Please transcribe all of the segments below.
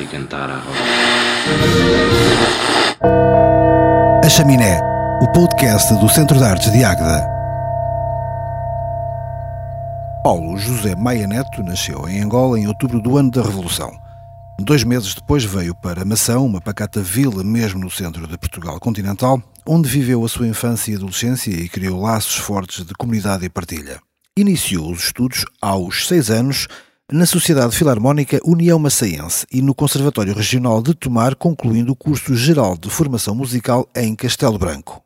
E cantar à roda. A Chaminé, o podcast do Centro de Artes de Águeda. Paulo José Maia Neto nasceu em Angola em outubro do ano da Revolução. Dois meses depois veio para Mação, uma pacata vila mesmo no centro de Portugal continental, onde viveu a sua infância e adolescência e criou laços fortes de comunidade e partilha. Iniciou os estudos aos seis anos na Sociedade Filarmónica União Maçaense e no Conservatório Regional de Tomar, concluindo o curso geral de formação musical em Castelo Branco.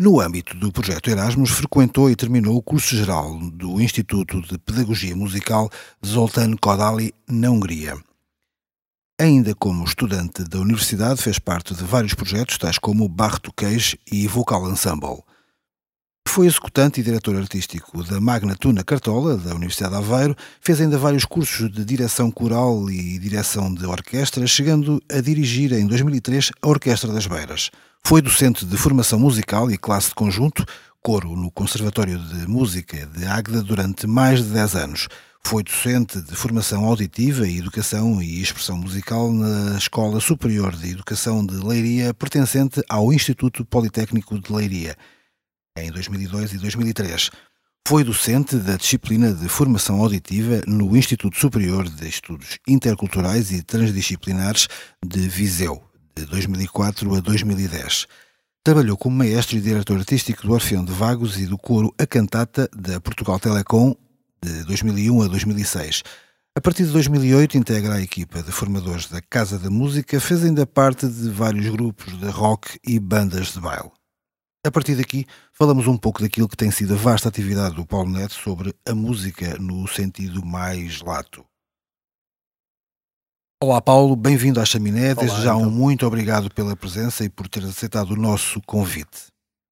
No âmbito do projeto Erasmus, frequentou e terminou o curso geral do Instituto de Pedagogia Musical Zoltán Kodály, na Hungria. Ainda como estudante da universidade, fez parte de vários projetos, tais como o Bar Queijo e Vocal Ensemble. Foi executante e diretor artístico da Magna Tuna Cartola, da Universidade de Aveiro, fez ainda vários cursos de direção coral e direção de orquestra, chegando a dirigir em 2003 a Orquestra das Beiras. Foi docente de formação musical e classe de conjunto, coro no Conservatório de Música de Águeda durante mais de 10 anos. Foi docente de formação auditiva e educação e expressão musical na Escola Superior de Educação de Leiria, pertencente ao Instituto Politécnico de Leiria em 2002 e 2003. Foi docente da disciplina de formação auditiva no Instituto Superior de Estudos Interculturais e Transdisciplinares de Viseu, de 2004 a 2010. Trabalhou como maestro e diretor artístico do Orfeão de Vagos e do coro A Cantata da Portugal Telecom, de 2001 a 2006. A partir de 2008 integra a equipa de formadores da Casa da Música, fez ainda parte de vários grupos de rock e bandas de baile. A partir daqui, falamos um pouco daquilo que tem sido a vasta atividade do Paulo Neto sobre a música no sentido mais lato. Olá Paulo, bem-vindo à Chaminé. Desde já então. um muito obrigado pela presença e por ter aceitado o nosso convite.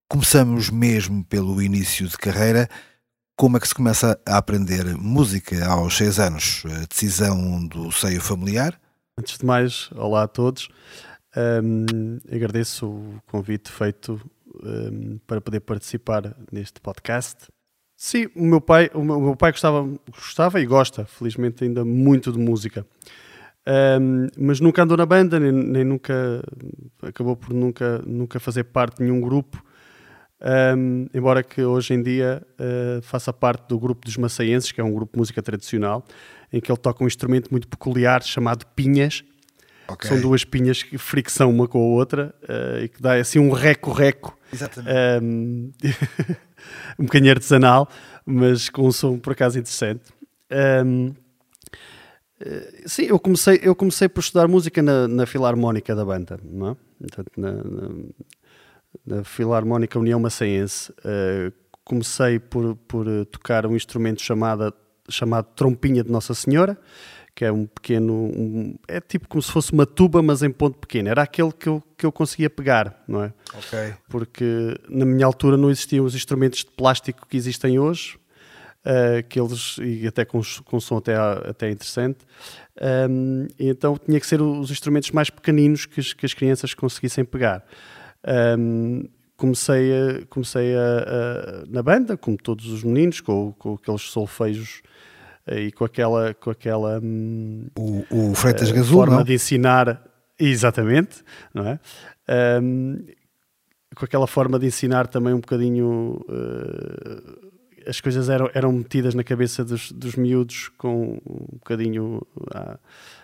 Começamos mesmo pelo início de carreira. Como é que se começa a aprender música aos seis anos? A decisão do seio familiar? Antes de mais, olá a todos. Um, agradeço o convite feito um, para poder participar neste podcast. Sim, o meu pai, o meu, pai gostava, gostava e gosta, felizmente ainda muito de música. Um, mas nunca andou na banda, nem, nem, nunca acabou por nunca, nunca fazer parte de nenhum grupo. Um, embora que hoje em dia uh, faça parte do grupo dos Maçaenses, que é um grupo de música tradicional, em que ele toca um instrumento muito peculiar chamado pinhas. Okay. São duas pinhas que fricção uma com a outra uh, e que dá assim um reco-reco Exatamente. Um, um bocadinho artesanal, mas com um som por acaso interessante. Um, eh, sim, eu comecei, eu comecei por estudar música na, na Filarmónica da banda, não é? Portanto, na, na, na Filarmónica União Maçaense. Uh, comecei por, por tocar um instrumento chamado, chamado Trompinha de Nossa Senhora, que é um pequeno. Um, é tipo como se fosse uma tuba, mas em ponto pequeno. Era aquele que eu, que eu conseguia pegar, não é? Ok. Porque na minha altura não existiam os instrumentos de plástico que existem hoje, uh, que eles, e até com, com som até, até interessante. Um, então tinha que ser os instrumentos mais pequeninos que, que as crianças conseguissem pegar. Um, comecei a, comecei a, a, na banda, como todos os meninos, com, com aqueles solfejos e com aquela, com aquela hum, o, o Freitas uh, Gazul, forma não? de ensinar, exatamente, não é? Um, com aquela forma de ensinar também um bocadinho uh, as coisas eram, eram metidas na cabeça dos, dos miúdos com um bocadinho à,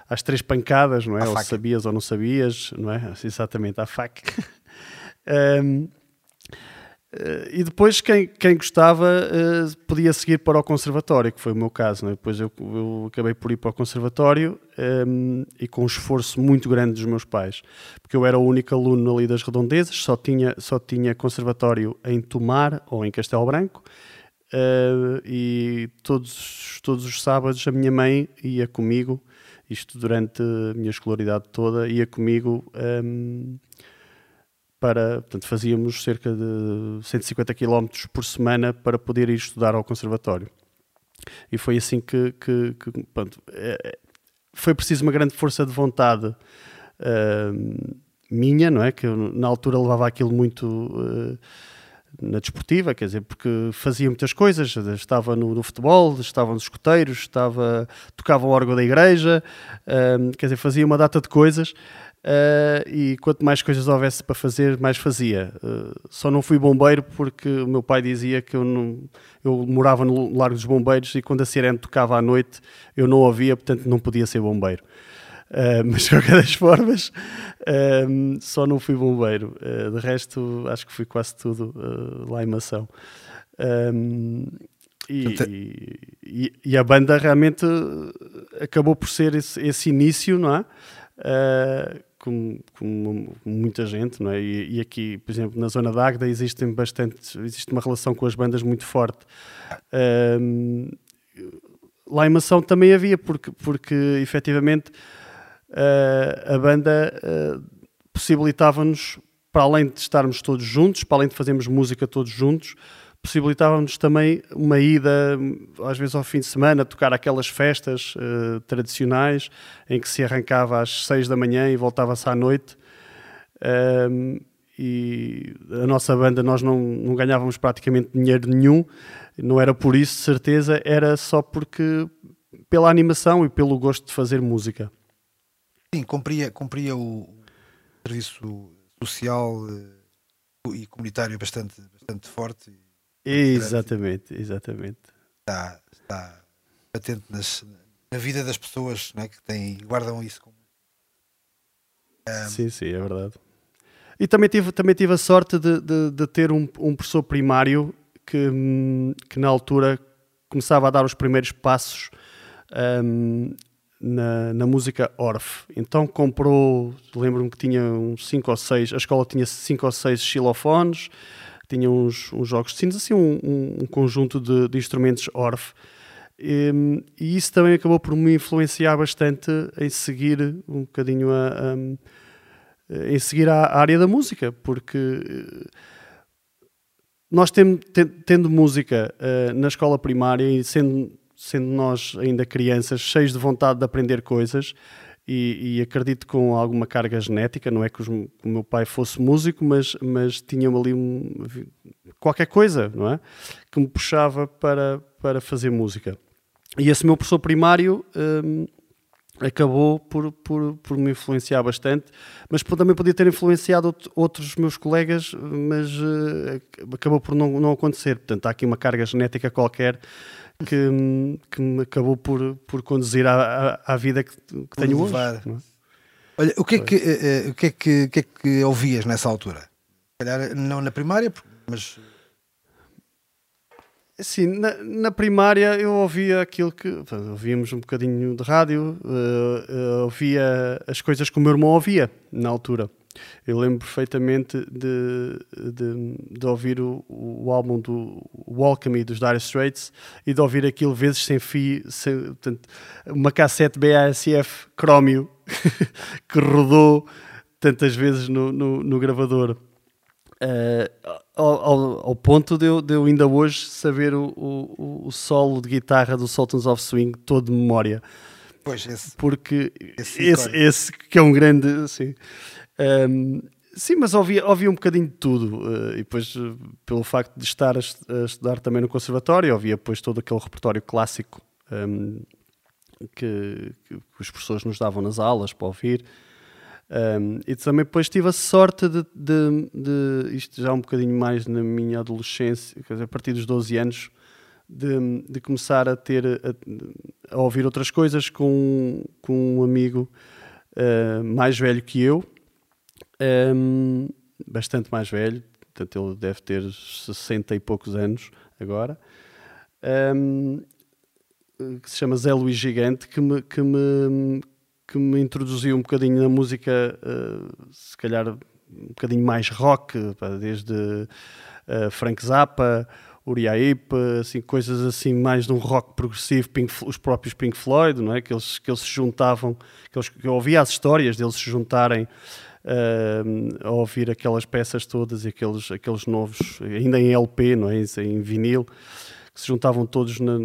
às três pancadas, não é? ou sabias ou não sabias, não é? Exatamente, à faca. um, e depois, quem, quem gostava uh, podia seguir para o conservatório, que foi o meu caso. Né? Depois eu, eu, acabei por ir para o conservatório um, ehm, e com um esforço muito grande dos meus pais, porque eu era o único aluno ali das redondezas, só tinha, só tinha conservatório em Tomar ou em Castelo Branco. Uh, e todos, todos os sábados a minha mãe ia comigo, isto durante a minha escolaridade toda, ia comigo. Um, ehm, para, portanto, fazíamos cerca de 150 km por semana para poder ir estudar ao conservatório. E foi assim que, que, que pronto, é, foi preciso uma grande força de vontade uh, minha, não é? Que eu, na altura levava aquilo muito uh, na desportiva, quer dizer, porque fazia muitas coisas, estava no, no futebol, estava nos escoteiros, estava, tocava o órgão da igreja, uh, quer dizer, fazia uma data de coisas uh, e quanto mais coisas houvesse para fazer, mais fazia. Uh, só não fui bombeiro porque o meu pai dizia que eu, não, eu morava no Largo dos Bombeiros e quando a sirene tocava à noite eu não ouvia, portanto não podia ser bombeiro. Uh, mas de qualquer das formas, uh, só não fui bombeiro. Uh, de resto, acho que fui quase tudo lá em Mação. E, e, e, a banda realmente acabou por ser esse, esse início, não é? Como, como, muita gente, não é? E, e, aqui, por exemplo, na zona da Águeda existem bastante, existe uma relação com as bandas muito forte. lá em Mação também havia, porque, porque efetivamente uh, a banda uh, possibilitava-nos, para além de estarmos todos juntos, para além de fazermos música todos juntos, possibilitava-nos também uma ida, às vezes ao fim de semana, tocar aquelas festas uh, tradicionais em que se arrancava às seis da manhã e voltava-se à noite. Um, e a nossa banda nós não, não ganhávamos praticamente dinheiro nenhum, não era por isso, de certeza, era só porque pela animação e pelo gosto de fazer música. Sim, cumpria, cumpria o serviço social uh, e comunitário bastante, bastante forte. Exatamente, exatamente. Está, está patente nas, na vida das pessoas né, que têm, guardam isso como. Um... Sim, sim, é verdade. E também tive, também tive a sorte de, de, de ter um, um professor primário que, que na altura começava a dar os primeiros passos um, na, na música Orff. Então comprou, lembro-me que tinha uns 5 ou 6, a escola tinha 5 ou 6 xilofones, tinha uns, uns jogos de sinos, assim um, um, conjunto de, de, instrumentos Orff. E, e, isso também acabou por me influenciar bastante em seguir um bocadinho a, a em seguir a, área da música, porque eh, nós tendo, tendo música uh, na escola primária e sendo sendo nós ainda crianças, cheios de vontade de aprender coisas, e, e, acredito com alguma carga genética, não é que, os, o meu pai fosse músico, mas, mas tinha-me ali um, qualquer coisa, não é? Que me puxava para, para fazer música. E esse meu professor primário hum, acabou por, por, por me influenciar bastante, mas também podia ter influenciado outros meus colegas, mas uh, acabou por não, não acontecer. Portanto, há aqui uma carga genética qualquer que, que me acabou por, por conduzir à, à, à vida que, que tenho levar. hoje. É? Olha, o que, é que, uh, o, que é que, o que é que ouvias nessa altura? Calhar não na primária, mas. Sim, na, na, primária eu ouvia aquilo que. Ouvíamos um bocadinho de rádio, uh, uh, ouvia as coisas que o meu irmão ouvia na altura. Eu lembro perfeitamente de, de, de ouvir o, o, álbum do Me dos Dire Straits e de ouvir aquilo vezes sem fio, sem, portanto, uma cassete BASF crómio que rodou tantas vezes no, no, no gravador. Uh, ao, ao, ao, ponto de eu, de eu, ainda hoje saber o, o, o, solo de guitarra do Sultans of Swing todo de memória. Pois, esse. Porque esse, esse, esse que é um grande. Assim, um, sim, mas ouvia, ouvia um bocadinho de tudo. Uh, e depois, uh, pelo facto de estar a, a, estudar também no conservatório, ouvia depois todo aquele repertório clássico um, que, que, os professores nos davam nas aulas para ouvir. Um, e também depois tive a sorte de, de, de, isto já um bocadinho mais na minha adolescência, quer dizer, a partir dos 12 anos, de, de começar a ter a, a, ouvir outras coisas com, com um amigo uh, mais velho que eu, um, bastante mais velho, portanto ele deve ter 60 e poucos anos agora, um, que se chama Zé Luís Gigante, que me, que me, que me introduziu um bocadinho na música, uh, se calhar um bocadinho mais rock, desde uh, Frank Zappa, Uriah assim, coisas assim mais de um rock progressivo, Pink, os próprios Pink Floyd, não é? que, eles, que eles se juntavam, que, eles, que eu ouvia as histórias deles se juntarem uh, a ouvir aquelas peças todas e aqueles, aqueles novos, ainda em LP, não é? em vinil, que se juntavam todos na,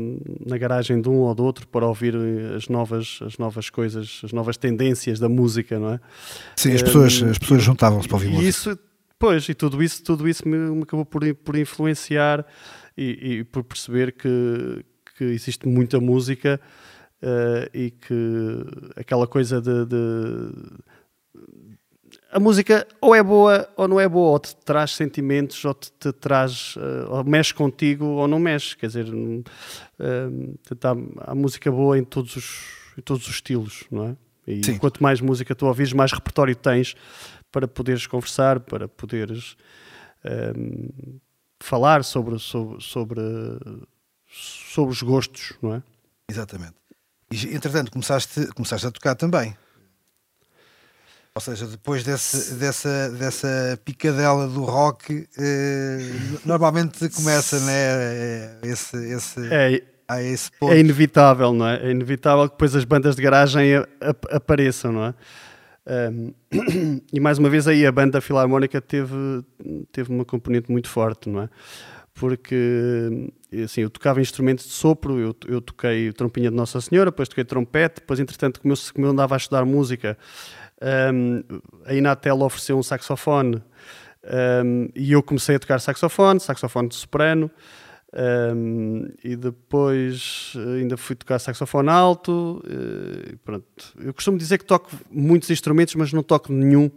na garagem de um ou do outro para ouvir eh, as novas, as novas coisas, as novas tendências da música, não é? Sim, as pessoas, as pessoas juntavam-se para ouvir música. Isso Pois, e tudo isso, tudo isso me, me acabou por, por influenciar e, e, por perceber que, que existe muita música uh, e que aquela coisa de, de, a música ou é boa ou não é boa, ou te traz sentimentos, ou te, te traz, uh, ou mexe contigo ou não mexe. Quer dizer, uh, há, há, música boa em todos os, em todos os estilos, não é? E Sim. quanto mais música tu ouvis, mais repertório tens para poderes conversar, para poderes um, falar sobre, sobre, sobre, sobre os gostos, não é? Exatamente. E, entretanto, começaste, começaste a tocar também. Ou seja, depois desse, dessa, dessa picadela do rock, eh, normalmente começa, né? Eh, esse, esse, é, a esse ponto. É inevitável, não é? É inevitável que depois as bandas de garagem apareçam, não é? Um, e mais uma vez aí a banda filarmónica teve, teve uma componente muito forte, não é? Porque assim, eu tocava instrumentos de sopro, eu, eu toquei trompinha de Nossa Senhora, depois toquei trompete, depois entretanto como eu, como eu andava a estudar música um, a Inatel ofereceu um saxofone um, e eu comecei a tocar saxofone, saxofone de soprano. Um, e depois ainda fui tocar saxofone alto. Uh, pronto. Eu costumo dizer que toco muitos instrumentos, mas não toco nenhum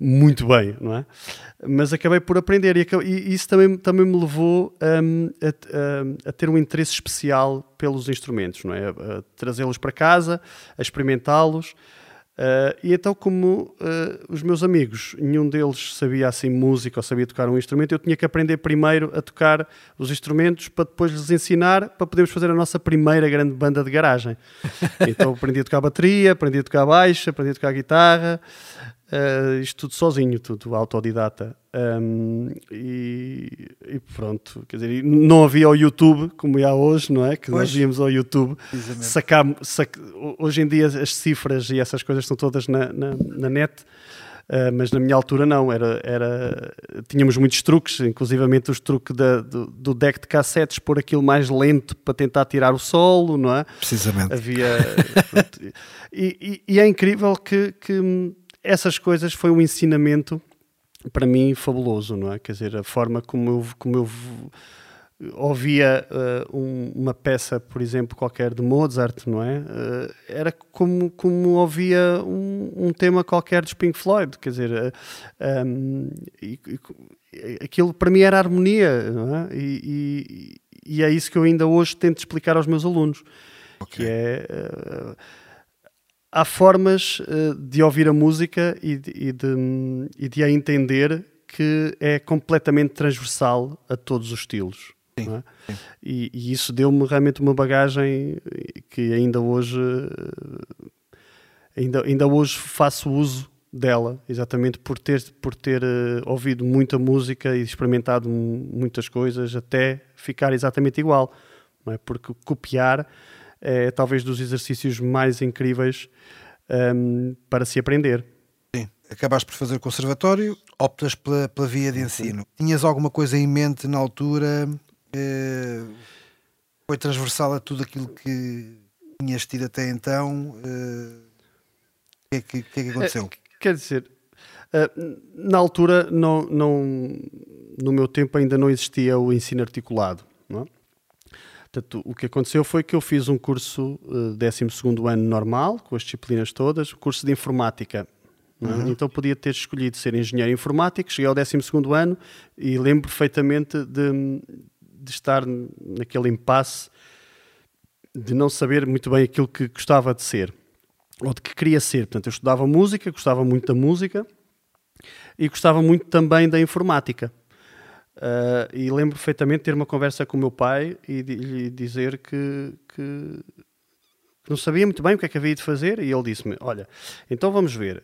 muito bem, não é? Mas acabei por aprender e, e isso também, também me levou um, a, a, a, ter um interesse especial pelos instrumentos, não é? A, a trazê-los para casa, a experimentá-los. Uh, e então, como uh, os meus amigos, nenhum deles sabia assim música ou sabia tocar um instrumento, eu tinha que aprender primeiro a tocar os instrumentos para depois lhes ensinar para podermos fazer a nossa primeira grande banda de garagem. então aprendi a tocar bateria, aprendi a tocar baixo, aprendi a tocar guitarra, Uh, isto tudo sozinho, tudo autodidata. Um, e, e, pronto, quer dizer, não havia o YouTube como há hoje, não é? Que pois. nós íamos ao YouTube sacar, sac... Hoje em dia as cifras e essas coisas estão todas na, na, na net. Uh, mas na minha altura não, era, era, tínhamos muitos truques, inclusivamente os truques da, do, do, deck de cassetes, pôr aquilo mais lento para tentar tirar o solo, não é? Precisamente. Havia, e, e, e, é incrível que, que essas coisas foi um ensinamento para mim fabuloso, não é? Quer dizer, a forma como eu, como eu ouvia uh, um, uma peça, por exemplo, qualquer de Mozart, não é? Uh, era como, como ouvia um, um, tema qualquer de Pink Floyd, quer dizer, uh, eh, um, e, e, aquilo para mim era harmonia, não é? E, e, e, é isso que eu ainda hoje tento explicar aos meus alunos, okay. que é há formas uh, de ouvir a música e de, e, de, e de, a entender que é completamente transversal a todos os estilos. Sim, é? E, e, isso deu-me realmente uma bagagem que ainda hoje ainda, ainda hoje faço uso dela, exatamente por ter, por ter uh, ouvido muita música e experimentado muitas coisas até ficar exatamente igual. Não é? Porque copiar é talvez dos exercícios mais incríveis um, para se aprender. Sim. Acabaste por fazer o conservatório, optas pela, pela via de ensino. Sim. Tinhas alguma coisa em mente na altura? Eh, foi transversal a tudo aquilo que tinhas tido até então? Eh, o que, é que, que, é que aconteceu? É, quer dizer, uh, na altura, não, não, no meu tempo, ainda não existia o ensino articulado. Não é? Portanto, o que aconteceu foi que eu fiz um curso uh, eh, 12 ano normal, com as disciplinas todas, curso de informática. É? Uhum. Então podia ter escolhido ser engenheiro informático, cheguei ao 12 ano e lembro perfeitamente de, de estar naquele impasse de não saber muito bem aquilo que gostava de ser ou de que queria ser. Portanto, eu estudava música, gostava muito da música e gostava muito também da informática. Uh, e lembro perfeitamente de ter uma conversa com o meu pai e lhe dizer que, que, que, não sabia muito bem o que é que havia de fazer. E ele disse-me: Olha, então vamos ver,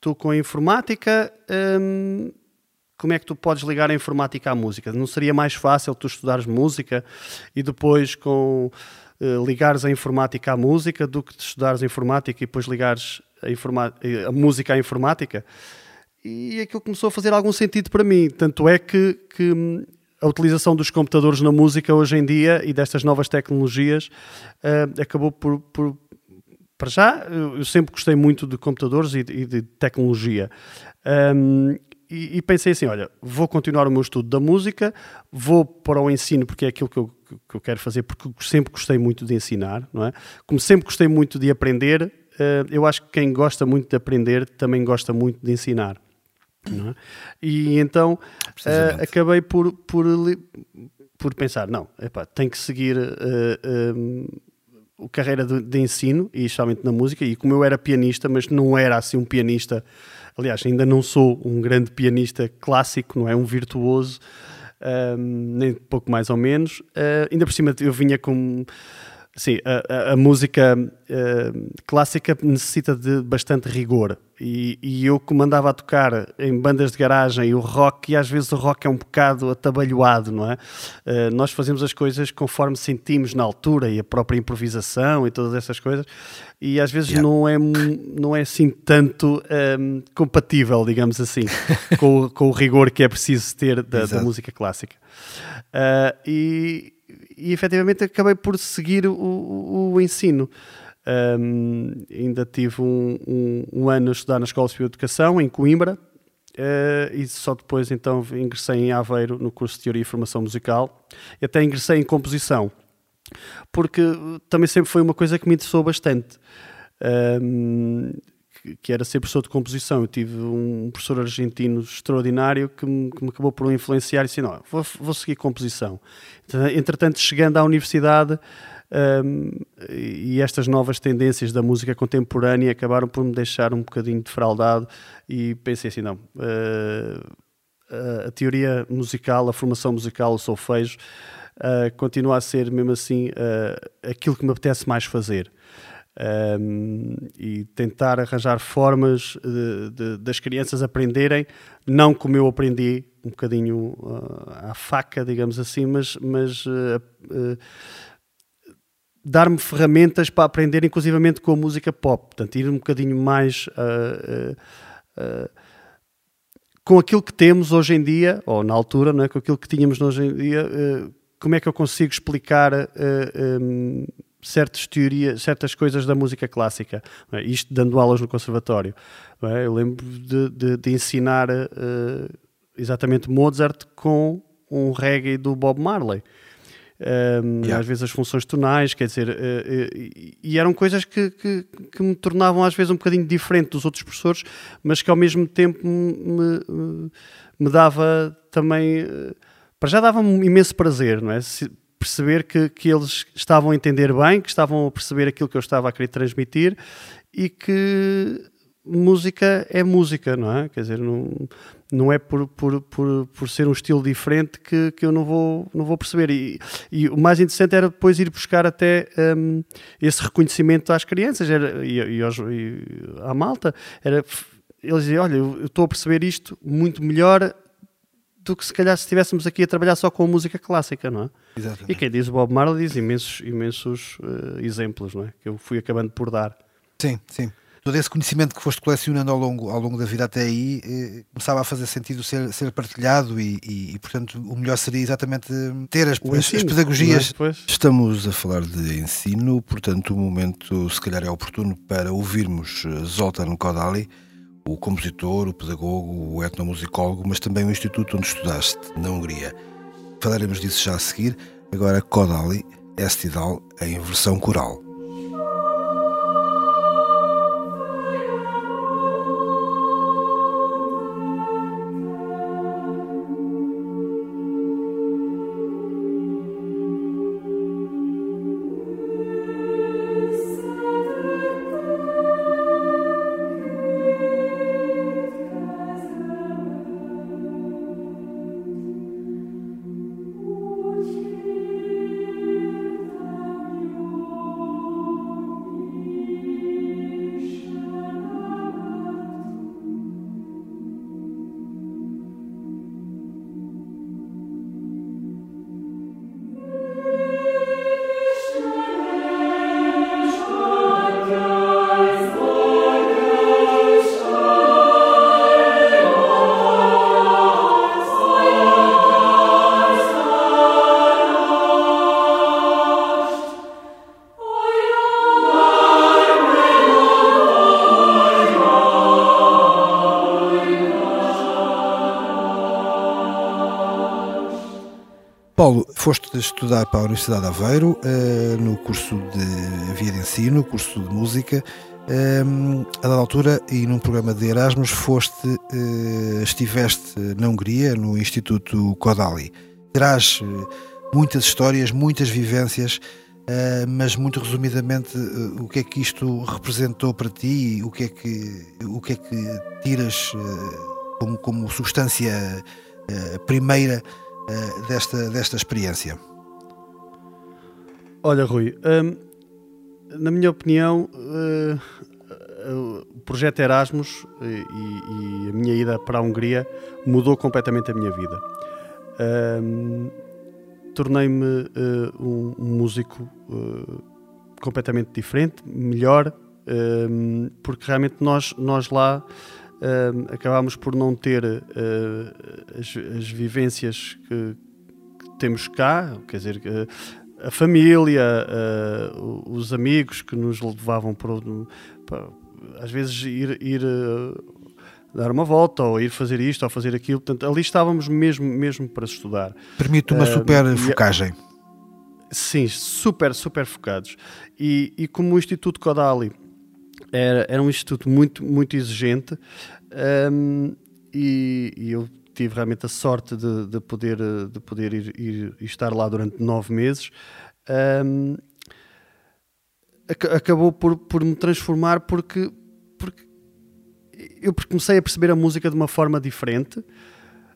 tu com a informática, um, como é que tu podes ligar a informática à música? Não seria mais fácil tu estudares música e depois com. Uh, ligares a informática à música do que estudares informática e depois ligares a, a música à informática? E aquilo começou a fazer algum sentido para mim. Tanto é que, que hum, a utilização dos computadores na música hoje em dia e destas novas tecnologias uh, acabou por, por, Para já, eu sempre gostei muito de computadores e de, e de tecnologia. Um, e, e, pensei assim: olha, vou continuar o meu estudo da música, vou para o ensino, porque é aquilo que eu, que eu quero fazer, porque sempre gostei muito de ensinar, não é? Como sempre gostei muito de aprender, uh, eu acho que quem gosta muito de aprender também gosta muito de ensinar. É? E então uh, acabei por, por, por pensar: não, epá, tem que seguir. Uh, a carreira de, de, ensino, e especialmente na música, e como eu era pianista, mas não era assim um pianista Aliás, ainda não sou um grande pianista clássico, não é? Um virtuoso, um, nem pouco mais ou menos. Uh, ainda por cima eu vinha com Sim, a, a, a música uh, clássica necessita de bastante rigor. E, e, eu comandava a tocar em bandas de garagem o rock, e às vezes o rock é um bocado atabalhoado, não é? Uh, nós fazemos as coisas conforme sentimos na altura e a própria improvisação e todas essas coisas, e às vezes yeah. não, é, não é assim tanto um, ehm, compatível, digamos assim, com, com o rigor que é preciso ter da, da música clássica. Uh, e e efetivamente acabei por seguir o, o, ensino. Um, ainda tive um, um, um, ano a estudar na Escola de Educação, em Coimbra, uh, e só depois então ingressei em Aveiro no curso de Teoria e Formação Musical, e até ingressei em Composição, porque também sempre foi uma coisa que me interessou bastante. Um, que era ser professor de composição. Eu tive um professor argentino extraordinário que me, que me acabou por influenciar e disse: Não, vou, vou seguir composição. Entretanto, chegando à universidade. Um, e estas novas tendências da música contemporânea acabaram por me deixar um bocadinho defraudado e pensei assim, não, uh, a teoria musical, a formação musical, o solfejo, uh, continua a ser mesmo assim uh, aquilo que me apetece mais fazer um, e tentar arranjar formas de, de, das crianças aprenderem, não como eu aprendi, um bocadinho uh, à faca, digamos assim, mas, mas uh, uh, dar-me ferramentas para aprender, inclusivamente com a música pop, portanto, ir um bocadinho mais com aquilo que temos hoje em dia, ou na altura, não é? com aquilo que tínhamos hoje em dia, como é que eu consigo explicar um, certas teorias, certas coisas da música clássica. É? Isto dando aulas no conservatório. É? Eu lembro de, de, de ensinar uh, exatamente Mozart com um reggae do Bob Marley. Um, yeah. Às vezes as funções tonais, quer dizer, uh, uh, e eram coisas que, que, que, me tornavam às vezes um bocadinho diferente dos outros professores, mas que ao mesmo tempo me, me, me dava também. para já dava-me imenso prazer, não é? Perceber que, que eles estavam a entender bem, que estavam a perceber aquilo que eu estava a querer transmitir e que música é música, não é? Quer dizer, não, não é por, por, por, por ser um estilo diferente que, que eu não vou, não vou perceber. E, e o mais interessante era depois ir buscar até um, esse reconhecimento às crianças era, e, e, aos, e à malta. Era, eles diziam, olha, eu estou a perceber isto muito melhor do que se calhar se estivéssemos aqui a trabalhar só com a música clássica, não é? Exatamente. E quem diz o Bob Marley diz imensos, imensos uh, exemplos, não é? Que eu fui acabando por dar. Sim, sim. Todo esse conhecimento que foste colecionando ao longo, ao longo da vida até aí eh, começava a fazer sentido ser, ser partilhado e, e, e, portanto, o melhor seria exatamente ter as, as, as pedagogias. É? Estamos a falar de ensino, portanto, o momento, se calhar, é oportuno para ouvirmos eh, Zoltan Kodali o compositor, o pedagogo, o etnomusicólogo, mas também o instituto onde estudaste, na Hungria. Falaremos disso já a seguir. Agora, Kodali, Estidal, em versão coral. Estudar para a Universidade de Aveiro uh, no curso de Via de Ensino, curso de Música. Um, a dada altura, e num programa de Erasmus, foste, uh, estiveste na Hungria, no Instituto Kodali. Terás uh, muitas histórias, muitas vivências, mas muito resumidamente, o que é que isto representou para ti? O que é que, o que, é que tiras como, como substância primeira desta, desta experiência? Olha, Rui. Um na minha opinião, uh, o projeto Erasmus e, e, a minha ida para a Hungria mudou completamente a minha vida. Uh, Tornei-me uh, um, músico completamente diferente, melhor, porque realmente nós, nós lá acabámos por não ter as, as, vivências que, que temos cá, quer dizer, a família, uh, os amigos que nos levavam para, para às vezes ir, ir uh, dar uma volta ou ir fazer isto ou fazer aquilo. Portanto, ali estávamos mesmo, mesmo para estudar. Permite uma uh, super focagem. Sim, super, super focados. E, e como o Instituto Kodali era, era um instituto muito, muito exigente, um, e, e eu tive realmente a sorte de, de poder, de poder ir, ir, estar lá durante nove meses. Um, acabou por, por me transformar porque, porque eu comecei a perceber a música de uma forma diferente.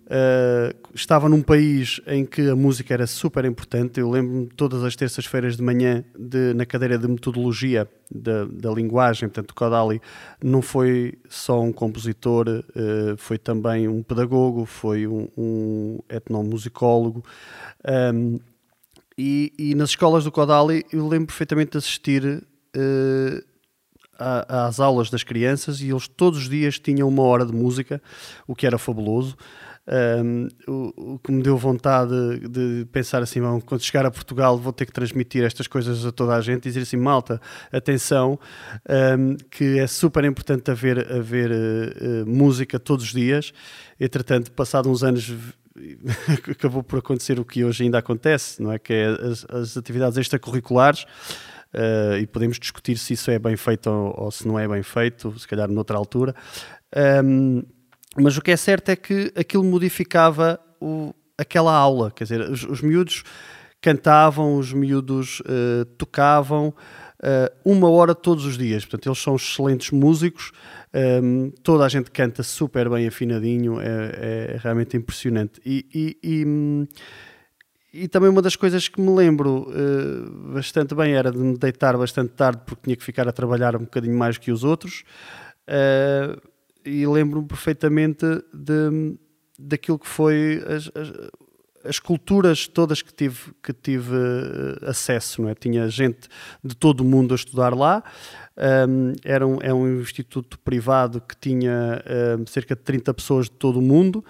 Uh, estava num país em que a música era super importante. Eu lembro-me todas as terças-feiras de manhã de, na cadeira de metodologia da, da linguagem. Portanto, Kodali não foi só um compositor, uh, foi também um pedagogo, foi um, um etnomusicólogo. Um, e, e, nas escolas do Kodali eu lembro perfeitamente de assistir uh, às aulas das crianças e eles todos os dias tinham uma hora de música, o que era fabuloso. Um, o, o, que me deu vontade de pensar assim, bom, quando chegar a Portugal vou ter que transmitir estas coisas a toda a gente e dizer assim, malta, atenção, um, que é super importante haver, haver uh, música todos os dias. Entretanto, passado uns anos acabou por acontecer o que hoje ainda acontece, não é? Que é as, as atividades extracurriculares uh, e podemos discutir se isso é bem feito ou, ou, se não é bem feito, se calhar noutra altura. Um, mas o que é certo é que aquilo modificava o, aquela aula, quer dizer, os, os miúdos cantavam, os miúdos uh, tocavam uh, uma hora todos os dias. Portanto, eles são excelentes músicos, um, ehm, toda a gente canta super bem afinadinho, é, é realmente impressionante. E, e, e, e, também uma das coisas que me lembro uh, bastante bem era de me deitar bastante tarde porque tinha que ficar a trabalhar um bocadinho mais que os outros. E lembro-me perfeitamente de, daquilo que foi as, as, as, culturas todas que tive, que tive uh, acesso. Não é? Tinha gente de todo o mundo a estudar lá. Um, era um, é um instituto privado que tinha um, cerca de 30 pessoas de todo o mundo.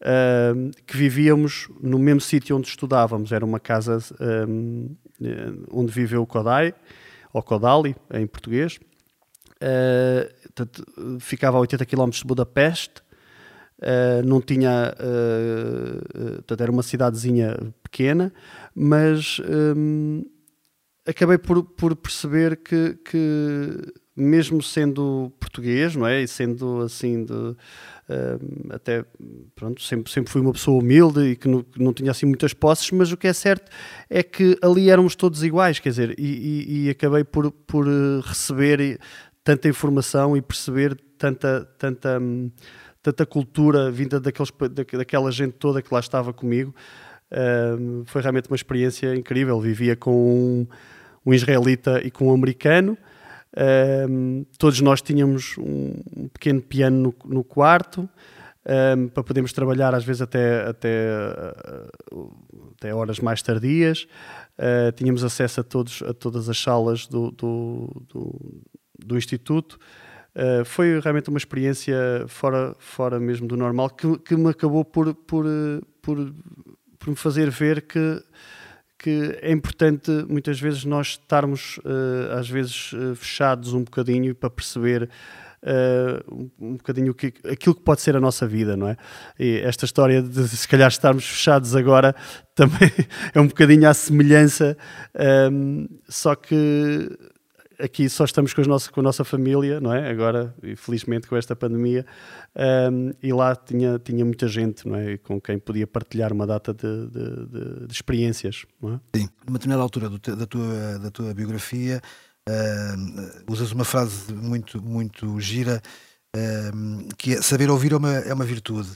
Um, que vivíamos no mesmo sítio onde estudávamos. Era uma casa eh, onde viveu o Kodai, ou Kodali, em português. Uh, portanto, ficava a 80 km de Budapeste, uh, não tinha, uh, portanto, era uma cidadezinha pequena, mas um, acabei por, por perceber que, que, mesmo sendo português, não é, e sendo assim de até pronto, sempre, sempre fui uma pessoa humilde e que não, que não, tinha assim muitas posses, mas o que é certo é que ali éramos todos iguais, quer dizer, e, e, e acabei por, por receber tanta informação e perceber tanta, tanta, tanta cultura vinda daqueles, daquela gente toda que lá estava comigo. Uh, foi realmente uma experiência incrível. Vivia com um, um israelita e com um americano. Uh, todos nós tínhamos um, um pequeno piano no, no quarto um, para podermos trabalhar, às vezes até, até, uh, até horas mais tardias. Uh, tínhamos acesso a, todos, a todas as salas do, do, do do Instituto. Uh, foi realmente uma experiência fora, fora mesmo do normal que, que me acabou por, por, por, por me fazer ver que, que é importante muitas vezes nós estarmos uh, às vezes uh, fechados um bocadinho para perceber uh, um, bocadinho que, aquilo que pode ser a nossa vida, não é? E esta história de se calhar estarmos fechados agora também é um bocadinho à semelhança, um, só que aqui só estamos com, nosso, com a nossa família, não é? Agora, infelizmente, com esta pandemia, um, e lá tinha, tinha muita gente, não é? Com quem podia partilhar uma data de, de, de, de experiências, não é? Sim, numa determinada altura do, da, tua, da tua biografia, uh, usas uma frase muito, muito gira, uh, que é saber ouvir é uma, é uma virtude.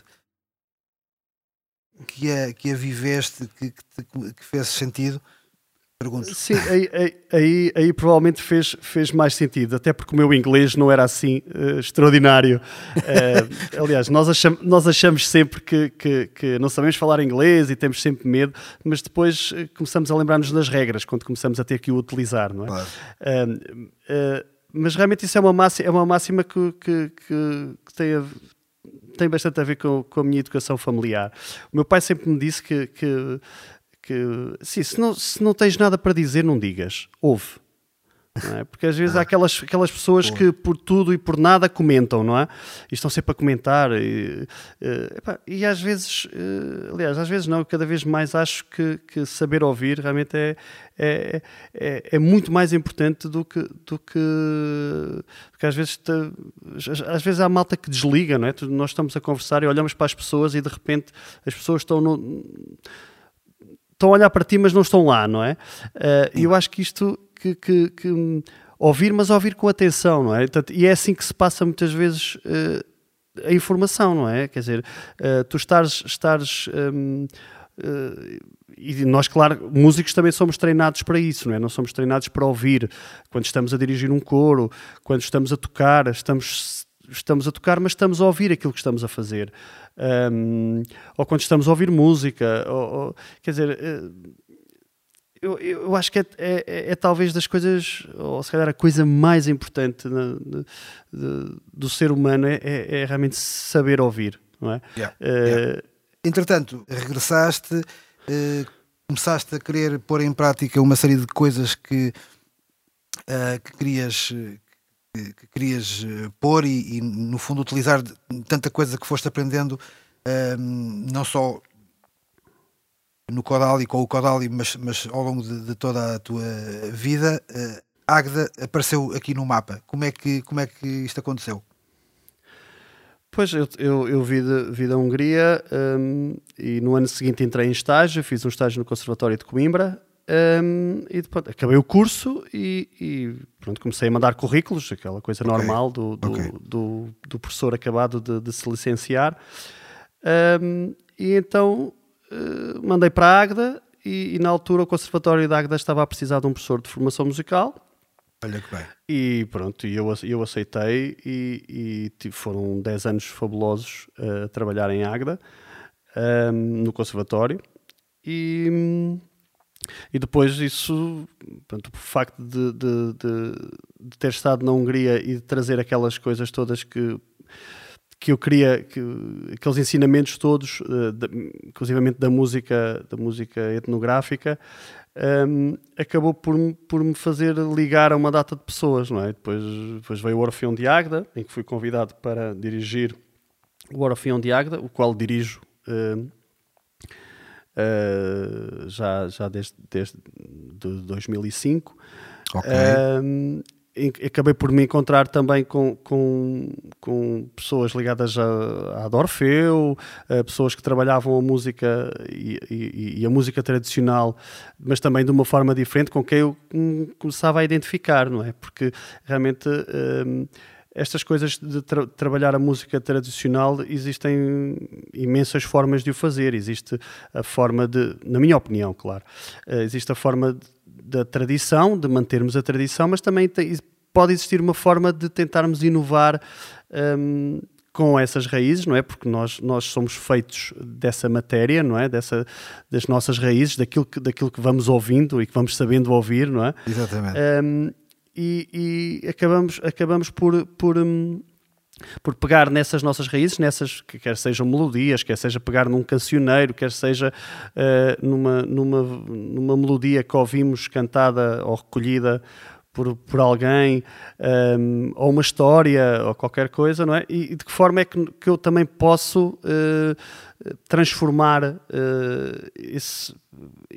Que a, que a viveste, que, que, te, que fez sentido Pergunto. Sim, aí, aí, aí, provavelmente fez, fez mais sentido, até porque o meu inglês não era assim uh, extraordinário. Uh, aliás, nós achamos, nós achamos sempre que, que, que, não sabemos falar inglês e temos sempre medo, mas depois eh, começamos a lembrar-nos das regras quando começamos a ter que o utilizar, não é? Claro. Uh, mas realmente isso é uma máxima, é uma máxima que, que, que tem, a, tem bastante a ver com, com a minha educação familiar. O meu pai sempre me disse que, que que sim, se não, se não tens nada para dizer, não digas. Ouve. É? Porque às vezes há aquelas, aquelas pessoas que por tudo e por nada comentam, não é? E estão sempre a comentar. E, uh, e às vezes, uh, aliás, às vezes não, cada vez mais acho que, que saber ouvir realmente é, é, é, é, muito mais importante do que. Do que porque às vezes, te, às vezes há malta que desliga, não é? Nós estamos a conversar e olhamos para as pessoas e de repente as pessoas estão no estão a olhar para ti, mas não estão lá, não é? E uh, eu acho que isto que, que, que ouvir, mas ouvir com atenção, não é? e é assim que se passa muitas vezes uh, a informação, não é? Quer dizer, uh, tu estares, estares um, e nós, claro, músicos também somos treinados para isso, não é? Não somos treinados para ouvir quando estamos a dirigir um coro, quando estamos a tocar, estamos estamos a tocar, mas estamos a ouvir aquilo que estamos a fazer. Um, ou quando estamos a ouvir música. Ou, ou, quer dizer, eh, eu, eu acho que é, é, é, é, talvez das coisas, ou se calhar a coisa mais importante na, de, de, do ser humano é, é, é, realmente saber ouvir, não é? Yeah, uh, yeah. Entretanto, regressaste, uh, começaste a querer pôr em prática uma série de coisas que, uh, que querias que, que querias eh, pôr e, e, no fundo, utilizar tanta coisa que foste aprendendo, um, não só no Codali, com o Codali, mas, mas ao longo de, de toda a tua vida, uh, Agda apareceu aqui no mapa. Como é que, como é que isto aconteceu? Pois, eu, eu, eu vi, de, vi da Hungria um, e no ano seguinte entrei em estágio, fiz um estágio no Conservatório de Coimbra um, e depois acabei o curso e, e, pronto, comecei a mandar currículos, aquela coisa okay. normal do, do, okay. do, do, professor acabado de, de se licenciar. Um, e então uh, mandei para a Agda e, e, na altura o Conservatório da Agda estava a precisar de um professor de formação musical. Olha que bem. E pronto, eu, eu aceitei e, e foram 10 anos fabulosos a trabalhar em Agda, um, no Conservatório. E e depois isso, portanto, o facto de, de, de, de, ter estado na Hungria e de trazer aquelas coisas todas que, que eu queria, que, aqueles ensinamentos todos, uh, de, inclusivamente da música, da música etnográfica, um, acabou por, por me fazer ligar a uma data de pessoas, não é? Depois, depois veio o Orfeão de Agda, em que fui convidado para dirigir o Orfeão de Agda, o qual dirijo uh, uh, já, já desde, desde de 2005. Ok. Uh, acabei por me encontrar também com, com, com pessoas ligadas a, a Dorfeu, a pessoas que trabalhavam a música e, e, e, a música tradicional, mas também de uma forma diferente com quem eu começava a identificar, não é? Porque realmente estas coisas de tra trabalhar a música tradicional existem imensas formas de o fazer. Existe a forma de, na minha opinião, claro, uh, existe a forma da tradição, de mantermos a tradição, mas também tem, pode existir uma forma de tentarmos inovar um, com essas raízes, não é? Porque nós, nós somos feitos dessa matéria, não é? Dessa, das nossas raízes, daquilo que, daquilo que vamos ouvindo e que vamos sabendo ouvir, não é? Exatamente. Um, e, e acabamos, acabamos por, por, um, por pegar nessas nossas raízes, nessas, que quer sejam melodias, quer seja pegar num cancioneiro, quer seja uh, numa, numa, numa melodia que ouvimos cantada ou recolhida por, por alguém, um, ou uma história, ou qualquer coisa, não é? E, e de que forma é que, que eu também posso uh, transformar uh, esse,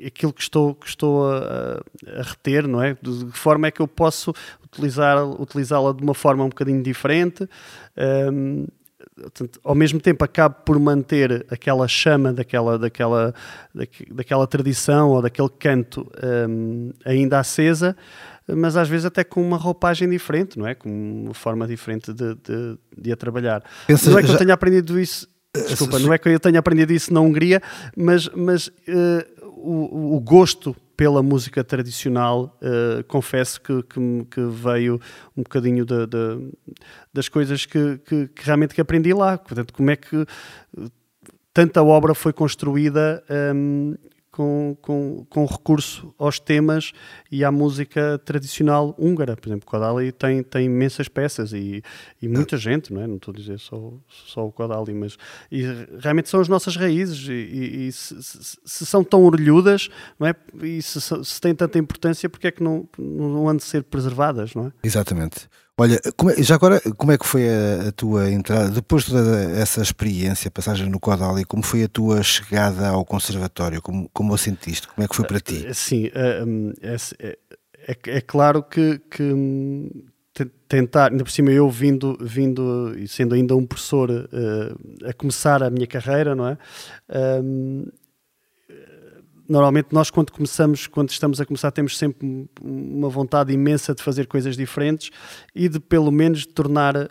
aquilo que estou, que estou a, a, reter, não é? De que forma é que eu posso utilizar, utilizá-la de uma forma um bocadinho diferente. Um, ao mesmo tempo acabo por manter aquela chama daquela, daquela, daquela tradição ou daquele canto um, ainda acesa, mas às vezes até com uma roupagem diferente, não é? Com uma forma diferente de, de, de a trabalhar. Pensa, não é que já... eu tenha aprendido isso. Desculpa, não é que eu tenha aprendido isso na Hungria, mas, mas uh, o, o gosto pela música tradicional, uh, confesso que, que, que, veio um bocadinho de, de, das coisas que, que, que, realmente que aprendi lá. Portanto, como é que tanta obra foi construída um, ehm, com, com, com recurso aos temas e à música tradicional húngara. Por exemplo, Kodály tem, tem imensas peças e, e muita gente, não é? Não estou a dizer só, só o Kodály, mas e realmente são as nossas raízes e, e, e se, se, se, são tão orelhudas, não é? E se, se têm tanta importância, porque é que não, não han de ser preservadas, não é? Exatamente. Olha, é, já agora, como é que foi a, a, tua entrada, depois de toda essa experiência, passagem no Codali, como foi a tua chegada ao conservatório? Como, como a sentiste? Como é que foi para ti? Eh, sim, eh, hum, é, é, é, é claro que, que, hum, tentar, ainda por cima eu vindo, vindo e sendo ainda um professor uh, a começar a minha carreira, não é? Um, normalmente nós quando começamos, quando estamos a começar, temos sempre uma vontade imensa de fazer coisas diferentes e de pelo menos tornar uh,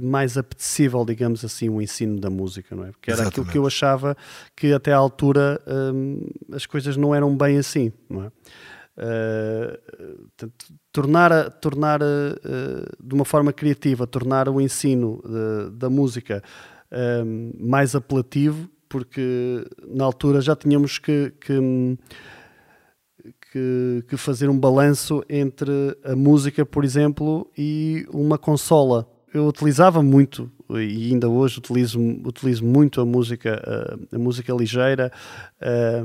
mais apetecível, digamos assim, o ensino da música, não é? Porque era Exatamente. aquilo que eu achava que até à altura um, as coisas não eram bem assim, não é? Uh, portanto, tornar, tornar uh, de uma forma criativa, tornar o ensino da música mais apelativo porque na altura já tínhamos que, que, que, que fazer um balanço entre a música, por exemplo, e uma consola. Eu utilizava muito e ainda hoje utilizo, utilizo muito a música, a, música ligeira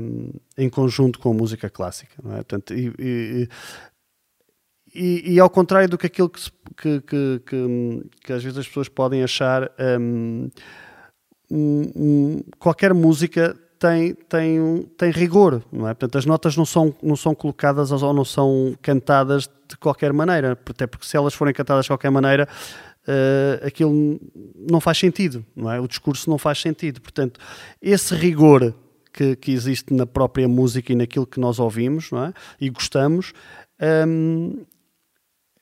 um, em conjunto com a música clássica. Não é? Portanto, e, e, e, e, ao contrário do que aquilo que, que, que, que, às vezes as pessoas podem achar, um, um, qualquer música tem, tem, tem rigor, não é? Portanto, as notas não são, não são colocadas ou não são cantadas de qualquer maneira, até porque se elas forem cantadas de qualquer maneira, uh, aquilo não faz sentido, não é? O discurso não faz sentido. Portanto, esse rigor que, que existe na própria música e naquilo que nós ouvimos, não é? E gostamos, um,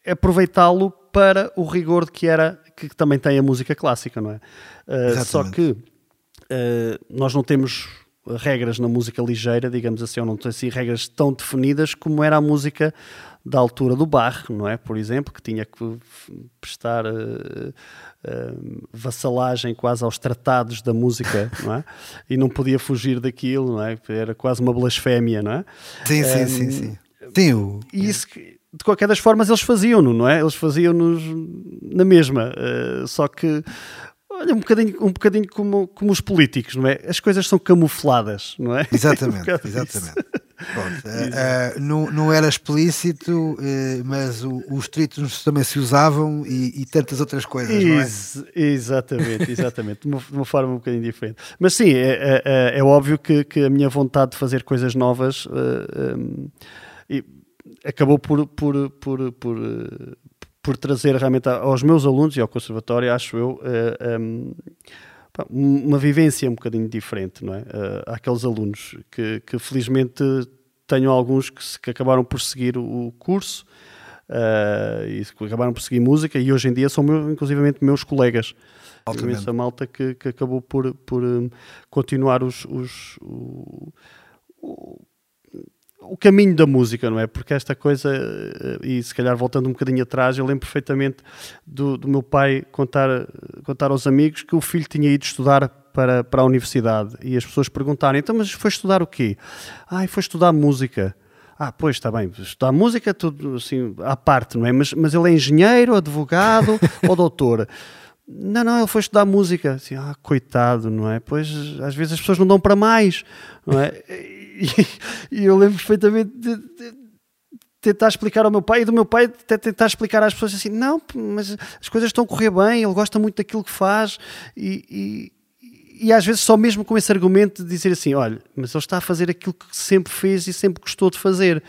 aproveitá-lo para o rigor de que era que também tem a música clássica, não é? Uh, só que uh, nós não temos regras na música ligeira, digamos assim, ou não tem assim regras tão definidas como era a música da altura do Bach, não é? Por exemplo, que tinha que prestar uh, uh, vassalagem quase aos tratados da música, não é? E não podia fugir daquilo, não é? Era quase uma blasfémia, não é? Sim, sim, um, sim, sim. Sim, o... isso que de qualquer das formas eles faziam-no, não é? Eles faziam-nos na mesma, uh, só que olha, um bocadinho, um bocadinho como, como os políticos, não é? As coisas são camufladas, não é? Exatamente, um exatamente. Pronto, uh, uh, não, não era explícito, mas o, os trítonos também se usavam e, e tantas outras coisas, não é? Exatamente, exatamente, de, uma, de uma, forma um bocadinho diferente. Mas sim, é, é, é óbvio que, que, a minha vontade de fazer coisas novas um, e, acabou por, por, por, por, por trazer realmente aos meus alunos e ao conservatório, acho eu, eh, ehm, uma vivência um bocadinho diferente, não é? Eh, àqueles alunos que, que felizmente tenho alguns que, que acabaram por seguir o curso uh, e acabaram por seguir música e hoje em dia são meu, inclusivamente meus colegas. Imensa malta que, que acabou por, por continuar os, os o, o, caminho da música, não é? Porque esta coisa, eh, e se calhar voltando um bocadinho atrás, eu lembro perfeitamente do, do meu pai contar, contar aos amigos que o filho tinha ido estudar para, para a universidade e as pessoas perguntarem: então, mas foi estudar o quê? Ah, foi estudar música. Ah, pois está bem, estudar música, tudo assim, à parte, não é? Mas, mas ele é engenheiro, advogado ou doutor? Não, não, ele foi estudar música. Assim, ah, coitado, não é? Pois às vezes as pessoas não dão para mais, não é? E, eu lembro perfeitamente de, de tentar explicar ao meu pai e do meu pai até tentar explicar às pessoas assim: não, mas as coisas estão a correr bem, ele gosta muito daquilo que faz e, e, e às vezes só mesmo com esse argumento de dizer assim: olha, mas ele está a fazer aquilo que sempre fez e sempre gostou de fazer.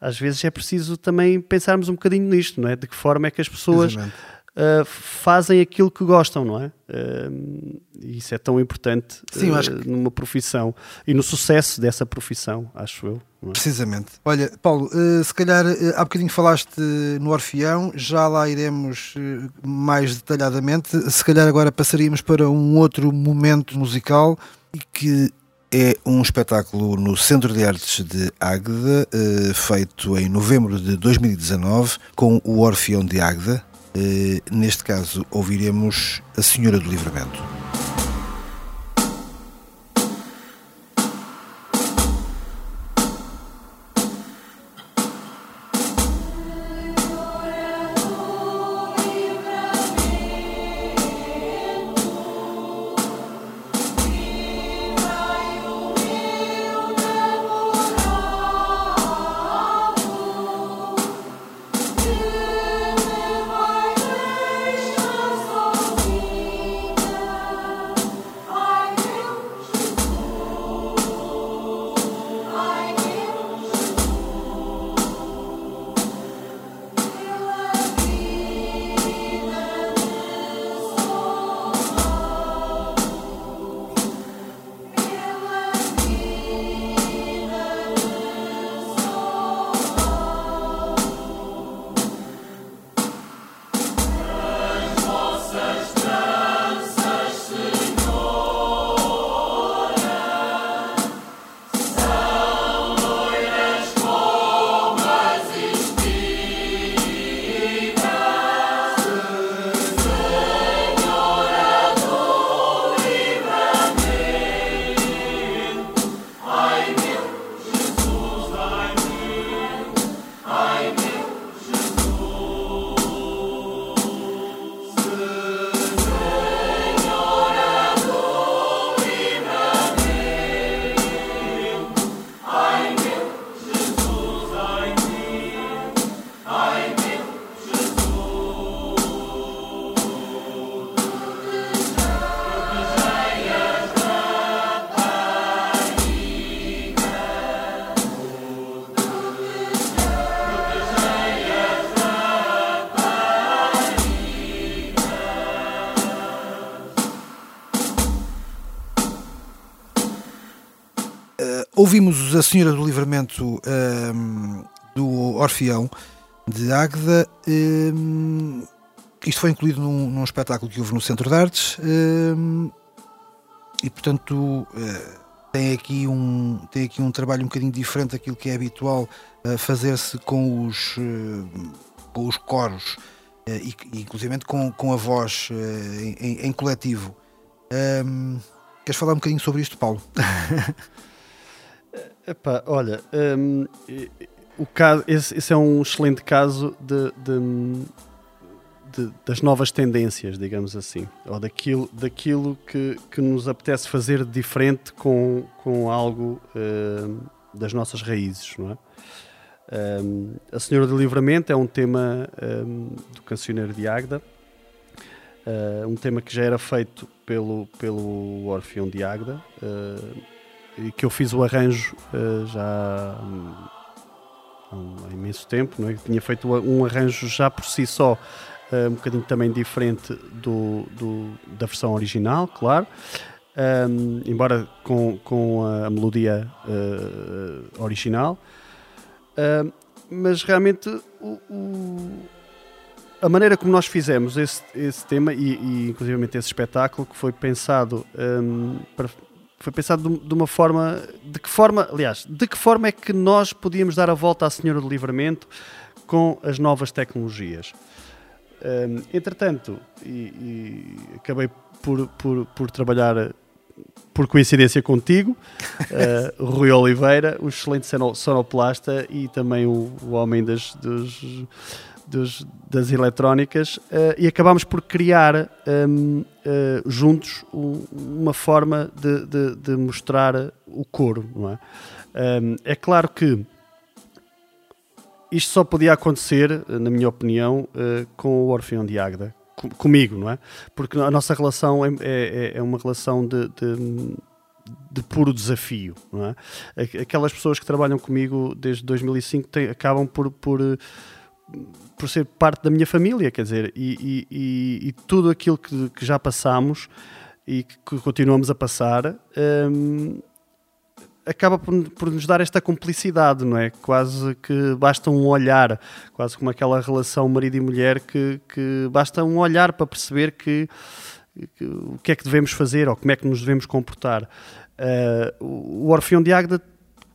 Às vezes é preciso também pensarmos um bocadinho nisto, não é? De que forma é que as pessoas. Exatamente uh, fazem aquilo que gostam, não é? Uh, isso é tão importante Sim, uh, que... numa profissão e no sucesso dessa profissão, acho eu. É? Precisamente. Olha, Paulo, se calhar há bocadinho falaste no Orfeão, já lá iremos mais detalhadamente. Se calhar agora passaríamos para um outro momento musical que é um espetáculo no Centro de Artes de Águeda, feito em novembro de 2019, com o Orfeão de Águeda, neste caso, ouviremos A Senhora do Livramento. Ouvimos A Senhora do Livramento um, do Orfeão de Águeda. Um, isto foi incluído num, num, espetáculo que houve no Centro de Artes um, e, portanto, uh, tem, aqui um, tem aqui um trabalho um bocadinho diferente daquilo que é habitual uh, fazer-se com os, uh, com os coros e, inclusive com, com a voz em, em, coletivo. queres falar um bocadinho sobre isto, Paulo? Epá, olha, um, o caso, esse, esse, é um excelente caso de, de, de, das novas tendências, digamos assim, ou daquilo, daquilo que, que nos apetece fazer diferente com, com algo uh, das nossas raízes, não é? Um, a Senhora do Livramento é um tema um, do cancioneiro de Águeda, uh, um tema que já era feito pelo, pelo Orfeão de Águeda. Uh, que eu fiz o arranjo uh, já há um, imenso tempo, não é? tinha feito um arranjo já por si só uh, um bocadinho também diferente do, do da versão original, claro. Um, embora com, com a melodia uh, original, mas realmente o, o, a maneira como nós fizemos esse, esse tema e, e esse espetáculo que foi pensado um, para, foi pensado de uma forma. De que forma, aliás, de que forma é que nós podíamos dar a volta à Senhora do Livramento com as novas tecnologias? Um, entretanto, e, e acabei por, por, por, trabalhar por coincidência contigo, uh, Rui Oliveira, o excelente sonoplasta e também o, o homem das, dos, dos, das eletrónicas, uh, e acabámos por criar um, uh, juntos um, uma forma de, de, de, mostrar o coro. Não é? Um, é claro que isto só podia acontecer, na minha opinião, uh, com o Orfeão de Águeda, com, comigo, não é? Porque a nossa relação é, é, é uma relação de, de, de, puro desafio, é? Aquelas pessoas que trabalham comigo desde 2005 têm, acabam por, por por ser parte da minha família, quer dizer, e, e, e tudo aquilo que, que, já passamos e que continuamos a passar um, acaba por, por, nos dar esta cumplicidade, não é? Quase que basta um olhar, quase como aquela relação marido e mulher, que, que basta um olhar para perceber que, que, o que é que devemos fazer ou como é que nos devemos comportar. Uh, o Orfeão de Águeda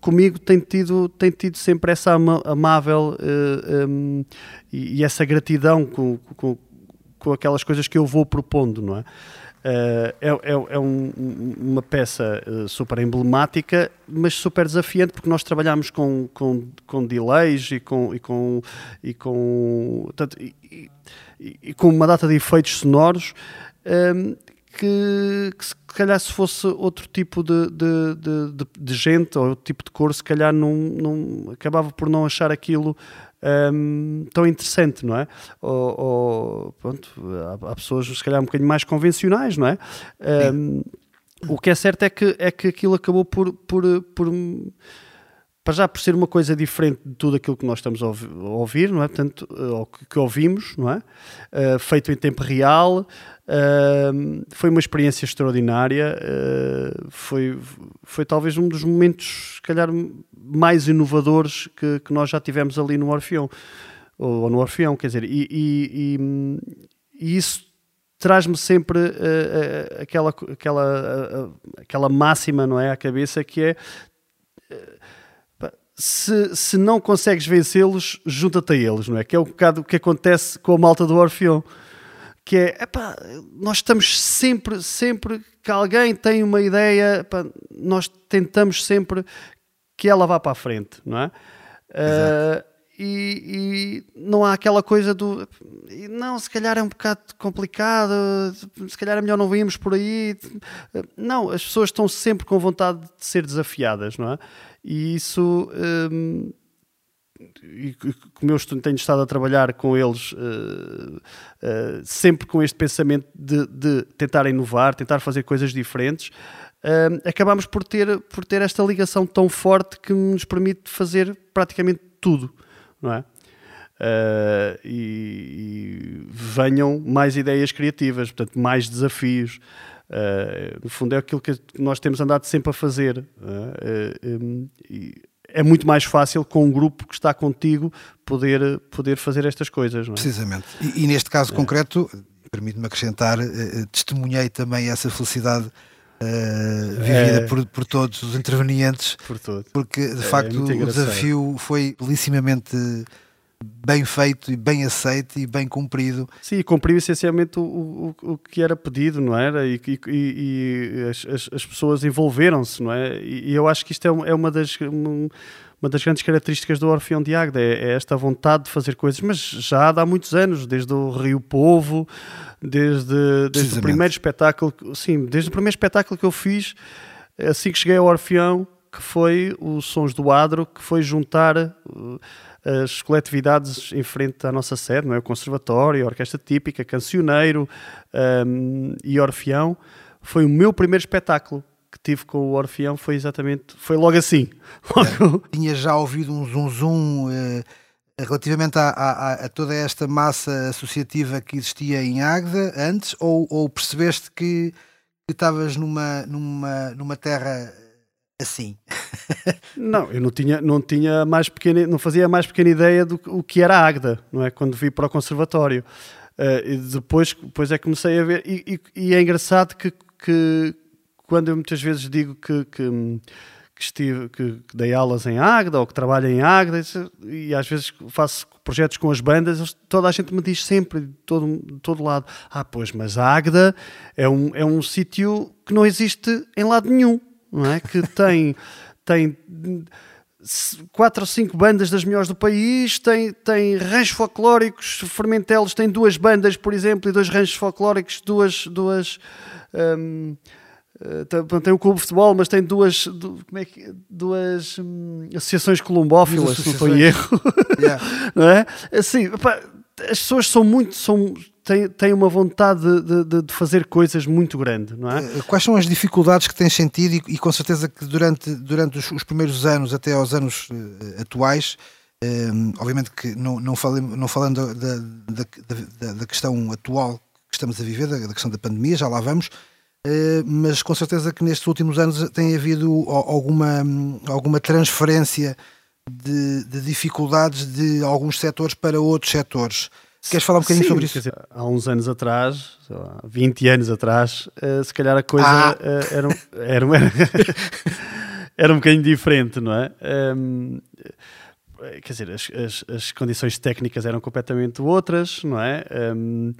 comigo tem tido, tem tido sempre essa amável uh, eh, um, e, e, essa gratidão com, com, com aquelas coisas que eu vou propondo, não é? Uh, é, é, é um, uma peça uh, super emblemática, mas super desafiante, porque nós trabalhamos com, com, com delays e com, e com, e com, e, e, com uma data de efeitos sonoros um, que, que, se calhar se fosse outro tipo de, de, de, de, gente ou outro tipo de cor, se calhar não, não acabava por não achar aquilo um, tão interessante, não é? Ou, ou pronto, há, há, pessoas se calhar um bocadinho mais convencionais, não é? Um, o que é certo é que, é que aquilo acabou por, por, por para já por ser uma coisa diferente de tudo aquilo que nós estamos a ouvir, não é? Portanto, ou que, que ouvimos, não é? Uh, feito em tempo real, Foi uma experiência extraordinária. Uh, foi, foi talvez um dos momentos, se calhar, mais inovadores que, que nós já tivemos ali no Orfeão. Ou, ou no Orfeão, quer dizer, e, e, e, e isso traz-me sempre uh, aquela, aquela, aquela máxima não é, à cabeça que é se, se não consegues vencê-los, junta-te a eles, não é? Que é o bocado que acontece com a malta do Orfeão que é, epá, nós estamos sempre, sempre que alguém tem uma ideia, epá, nós tentamos sempre que ela vá para a frente, não é? Uh, e, e, não há aquela coisa do não, se calhar é um bocado complicado, se calhar é melhor não virmos por aí. Não, as pessoas estão sempre com vontade de ser desafiadas, não é? E isso. Um, e como eu tenho estado a trabalhar com eles uh, uh, sempre com este pensamento de, de, tentar inovar, tentar fazer coisas diferentes, uh, acabamos por ter, por ter esta ligação tão forte que nos permite fazer praticamente tudo, não é? Uh, e, e, venham mais ideias criativas, portanto, mais desafios. No fundo, é aquilo que nós temos andado sempre a fazer. Um, e, é muito mais fácil com um grupo que está contigo poder, poder fazer estas coisas. É? Precisamente. E, e, neste caso é. concreto, permite-me acrescentar, eh, testemunhei também essa felicidade Uh, vivida é. por, por todos os intervenientes, por porque de é, facto é o desafio foi belissimamente bem feito e bem aceito e bem cumprido. Sim, cumpriu essencialmente o, o, o que era pedido, não era? E, e, e as, as, pessoas envolveram-se, não é? E, eu acho que isto é, é uma das. Uma das grandes características do Orfeão de Águeda é, é esta vontade de fazer coisas, mas já há muitos anos, desde o Rio Povo, desde, desde o primeiro espetáculo, sim, desde o primeiro espetáculo que eu fiz, assim que cheguei ao Orfeão, que foi o Sons do Adro, que foi juntar uh, as coletividades em frente à nossa sede, não é? o Conservatório, a Orquestra Típica, Cancioneiro um, e Orfeão. Foi o meu primeiro espetáculo que tive com o Orfeão, foi exatamente, foi logo assim. É, tinha já ouvido um zum zum uh, relativamente a, a, a, toda esta massa associativa que existia em Águeda antes, ou, ou percebeste que estavas numa, numa, numa terra assim. não, eu não tinha, não tinha mais pequena, não fazia a mais pequena ideia do o que era a Agda, não é? Quando vi para o conservatório. Uh, e depois, depois é que comecei a ver, e, e, e, é engraçado que, que quando eu muitas vezes digo que, que, que estive, que, que, dei aulas em Agda ou que trabalho em Agda, e às vezes faço projetos com as bandas, toda a gente me diz sempre, de todo, de todo lado, ah, pois, mas a Agda é um, é um sítio que não existe em lado nenhum não é? Que tem, tem quatro ou cinco bandas das melhores do país, tem, tem ranchos folclóricos, Fermentelos tem duas bandas, por exemplo, e dois ranchos folclóricos, duas, duas, um, Uh, tem o clube de futebol, mas tem duas, du, como é que, duas hum, associações colombófilas, se não estou em erro. Yeah. não é? Assim, opa, as pessoas são muito. São, têm, têm uma vontade de, de, de, fazer coisas muito grande, não é? Eh, quais são as dificuldades que tens sentido e, e com certeza que durante, durante os, os, primeiros anos, até aos anos uh, atuais, um, obviamente que não, não, falem, não falando da, da, da, da, questão atual que estamos a viver, da, questão da pandemia, já lá vamos, uh, mas com certeza que nestes últimos anos tem havido alguma, alguma transferência de, de dificuldades de alguns setores para outros setores. Queres falar um bocadinho Sim, sobre isso? Dizer, há uns anos atrás, lá, 20 anos atrás, uh, se calhar a coisa ah. uh, era, era, era, era, um bocadinho diferente, não é? Um, quer dizer, as, as, as, condições técnicas eram completamente outras, não é? Um,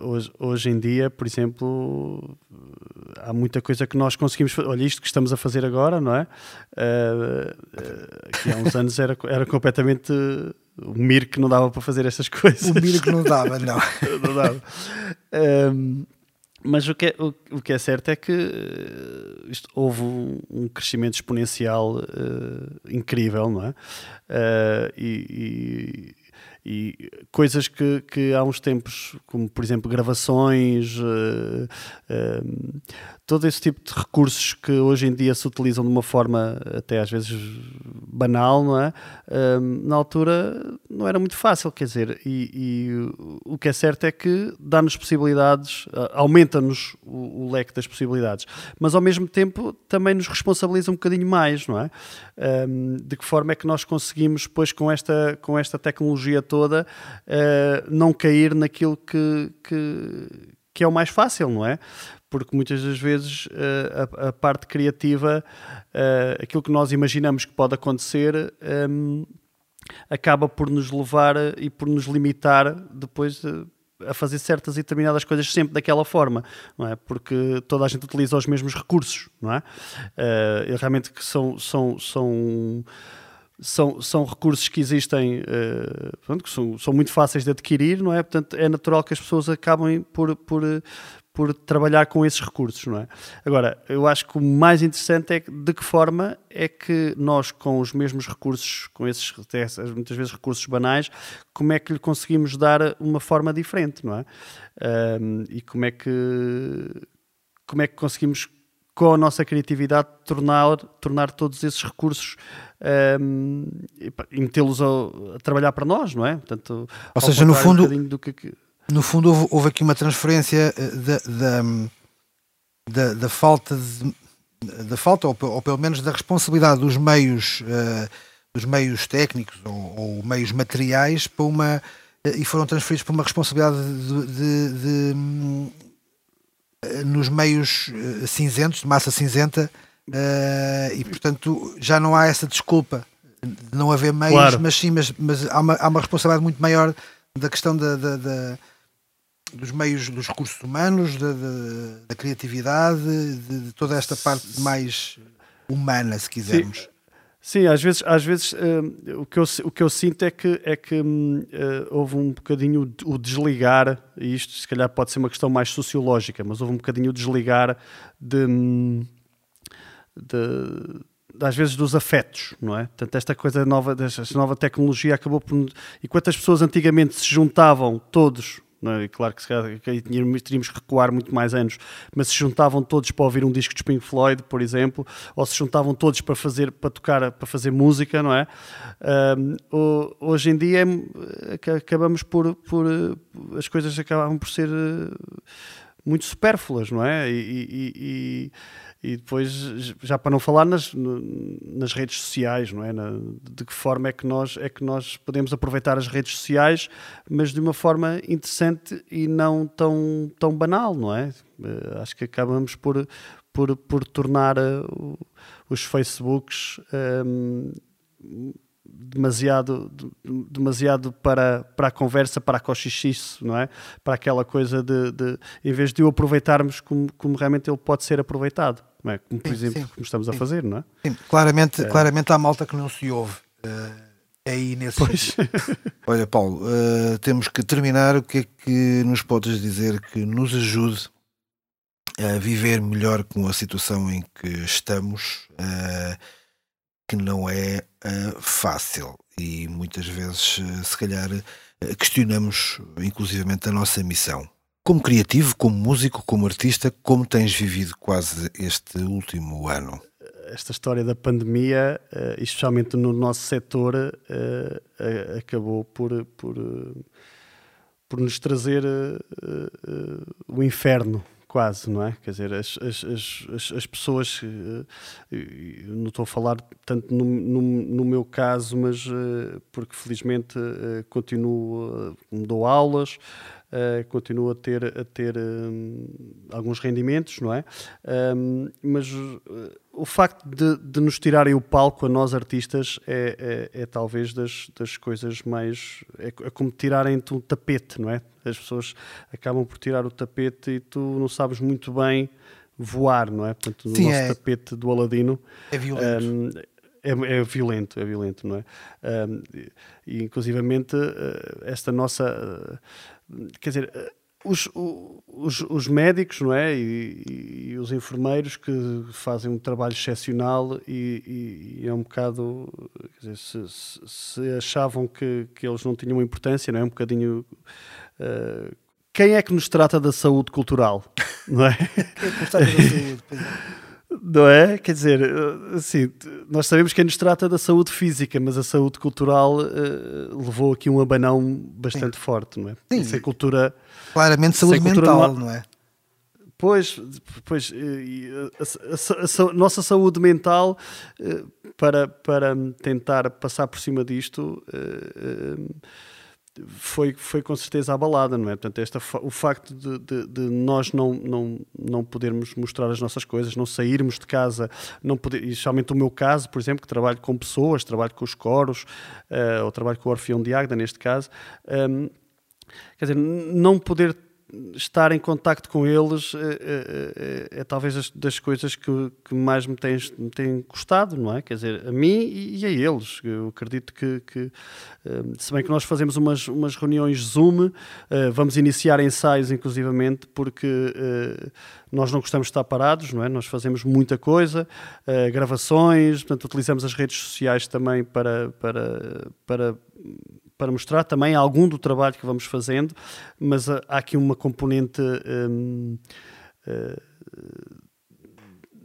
hoje, hoje em dia, por exemplo, há muita coisa que nós conseguimos fazer. Olha, isto que estamos a fazer agora, não é? Uh, que há uns anos era, era completamente o mir que não dava para fazer estas coisas. O mir que não dava, não. não dava. Um, mas o que, é, o, o, que é certo é que uh, isto, houve um, um, crescimento exponencial uh, incrível, não é? Uh, e, e coisas que, que há uns tempos, como por exemplo gravações, uh, uh, todo esse tipo de recursos que hoje em dia se utilizam de uma forma até às vezes banal, não é? Uh, na altura não era muito fácil, quer dizer, e, e o que é certo é que dá-nos possibilidades, aumenta-nos o, o, leque das possibilidades, mas ao mesmo tempo também nos responsabiliza um bocadinho mais, não é? de que forma é que nós conseguimos, depois com esta, com esta tecnologia toda, uh, não cair naquilo que, que, que, é o mais fácil, não é? Porque muitas das vezes uh, a, parte criativa, aquilo que nós imaginamos que pode acontecer, um, acaba por nos levar e por nos limitar depois a fazer certas e determinadas coisas sempre daquela forma, não é? Porque toda a gente utiliza os mesmos recursos, não é? Uh, realmente que são, são, são são, são recursos que existem, uh, pronto, que são, são muito fáceis de adquirir, não é? Portanto, é natural que as pessoas acabem por, por, por trabalhar com esses recursos, não é? Agora, eu acho que o mais interessante é de que forma é que nós, com os mesmos recursos, com esses, muitas vezes recursos banais, como é que lhe conseguimos dar uma forma diferente, não é? Um, e como é que como é que conseguimos com a nossa criatividade tornar, tornar todos esses recursos um, e metê-los a, a, trabalhar para nós, não é? Portanto, Ou seja, no fundo, um que... no fundo houve, houve, aqui uma transferência eh, da, da, da, da falta de, da falta, ou, ou, pelo menos da responsabilidade dos meios, uh, dos meios técnicos ou, ou, meios materiais para uma uh, e foram transferidos para uma responsabilidade de, de, de uh, nos meios cinzentos, de massa cinzenta, Uh, e portanto já não há essa desculpa de não haver meios, claro. mas sim, mas, mas há, uma, há uma responsabilidade muito maior da questão da, da, da dos meios, dos recursos humanos, da, da, da criatividade, de, de, toda esta parte mais humana, se quisermos. Sim. Sim, às vezes, às vezes uh, o, que eu, o que eu sinto é que, é que uh, houve um bocadinho o desligar, e isto se calhar pode ser uma questão mais sociológica, mas houve um bocadinho o desligar de, hum, de, às vezes dos afetos, não é? Portanto, esta coisa nova, esta nova tecnologia acabou por. Enquanto as pessoas antigamente se juntavam todos, não é? claro que, que teríamos que recuar muito mais anos, mas se juntavam todos para ouvir um disco de Pink Floyd, por exemplo, ou se juntavam todos para fazer, para tocar, para fazer música, não é? Um, hoje em dia é, acabamos por, por. as coisas acabam por ser eh, muito supérfluas, não é? e, e, e e depois, já para não falar nas, nas redes sociais, não é? Na, de que forma é que, nós, é que nós podemos aproveitar as redes sociais, mas de uma forma interessante e não tão, tão banal, não é? Uh, acho que acabamos por, por, por tornar uh, os Facebooks um, ehm, demasiado, demasiado para, para a conversa, para a cochichice, não é? Para aquela coisa de, de em vez de o aproveitarmos como, como realmente ele pode ser aproveitado não é? Como, por sim, exemplo, sim. como estamos a fazer, não é? Sim, claramente, é. claramente há malta que não se ouve. Uh, é aí nesse Olha, Paulo, uh, temos que terminar. O que é que nos podes dizer que nos ajude a viver melhor com a situação em que estamos, uh, que não é uh, fácil e muitas vezes, uh, se calhar, questionamos inclusivamente a nossa missão. Como criativo, como músico, como artista, como tens vivido quase este último ano? Esta história da pandemia, especialmente no nosso setor, acabou por, por, por nos trazer o inferno quase, não é? Quer dizer, as, as, as, as pessoas, eh, não estou a falar tanto no, no, no meu caso, mas eh, porque felizmente eh, continuo, dou aulas, continuo a ter, a ter alguns rendimentos, não é? Mas o facto de, de, nos tirarem o palco a nós artistas é, é, é talvez das, das coisas mais. É, é como tirarem-te um tapete, não é? As pessoas acabam por tirar o tapete e tu não sabes muito bem voar, não é? Portanto, o Sim, nosso é. tapete do Aladino. É violento. Um, é, é, violento, é violento, não é? Um, e inclusivamente esta nossa quer dizer, eh, os, os, os, médicos não é? E, e, os enfermeiros que fazem um trabalho excepcional e, e é um bocado dizer, se, se, achavam que, que eles não tinham importância, não é? Um bocadinho. Uh, quem é que nos trata da saúde cultural? Não é? Quem é que nos trata da saúde? Não é? Quer dizer, assim, nós sabemos quem nos trata da saúde física, mas a saúde cultural uh, levou aqui um abanão bastante Sim. forte, não é? Sim. Sem cultura. Claramente saúde mental, não, não é? Pois, pois a, a, a, a, nossa saúde mental, eh, para, para tentar passar por cima disto, uh, foi, foi com certeza abalada, não é? Portanto, esta, o facto de, de, de, nós não, não, não podermos mostrar as nossas coisas, não sairmos de casa, não poder, e especialmente o meu caso, por exemplo, que trabalho com pessoas, trabalho com os coros, uh, ou trabalho com o Orfeão de Agda, neste caso, um, ehm, quer dizer, não poder estar em contacto com eles é, é, é, talvez das, das coisas que, que mais me têm, me têm custado, não é? Quer dizer, a mim e, e a eles. Eu acredito que, que se bem que nós fazemos umas, umas reuniões Zoom, vamos iniciar ensaios inclusivamente, porque nós não gostamos de estar parados, não é? Nós fazemos muita coisa, gravações, portanto, utilizamos as redes sociais também para, para, para para mostrar também algum do trabalho que vamos fazendo, mas há aqui uma componente hum, eh,